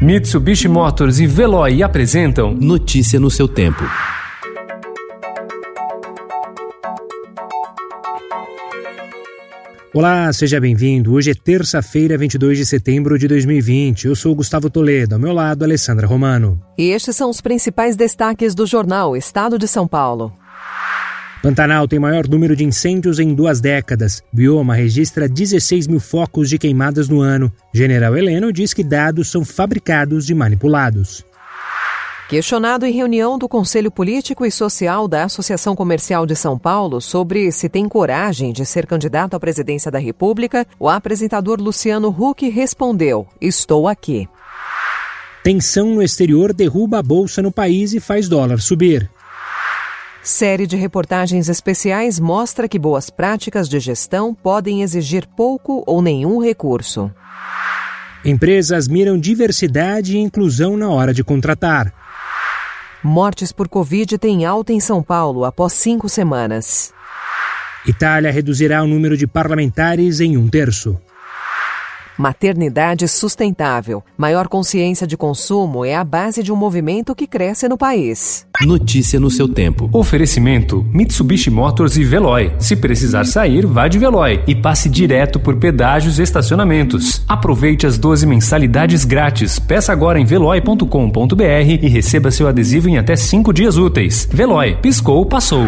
Mitsubishi Motors e Veloy apresentam Notícia no seu tempo. Olá, seja bem-vindo. Hoje é terça-feira, 22 de setembro de 2020. Eu sou Gustavo Toledo, ao meu lado, Alessandra Romano. E estes são os principais destaques do jornal Estado de São Paulo. Pantanal tem maior número de incêndios em duas décadas. Bioma registra 16 mil focos de queimadas no ano. General Heleno diz que dados são fabricados e manipulados. Questionado em reunião do Conselho Político e Social da Associação Comercial de São Paulo sobre se tem coragem de ser candidato à presidência da República, o apresentador Luciano Huck respondeu: Estou aqui. Tensão no exterior derruba a bolsa no país e faz dólar subir. Série de reportagens especiais mostra que boas práticas de gestão podem exigir pouco ou nenhum recurso. Empresas miram diversidade e inclusão na hora de contratar. Mortes por Covid têm alta em São Paulo após cinco semanas. Itália reduzirá o número de parlamentares em um terço. Maternidade sustentável. Maior consciência de consumo é a base de um movimento que cresce no país. Notícia no seu tempo. Oferecimento: Mitsubishi Motors e Veloy. Se precisar sair, vá de Veloy e passe direto por pedágios e estacionamentos. Aproveite as 12 mensalidades grátis. Peça agora em veloy.com.br e receba seu adesivo em até 5 dias úteis. Veloy, piscou, passou.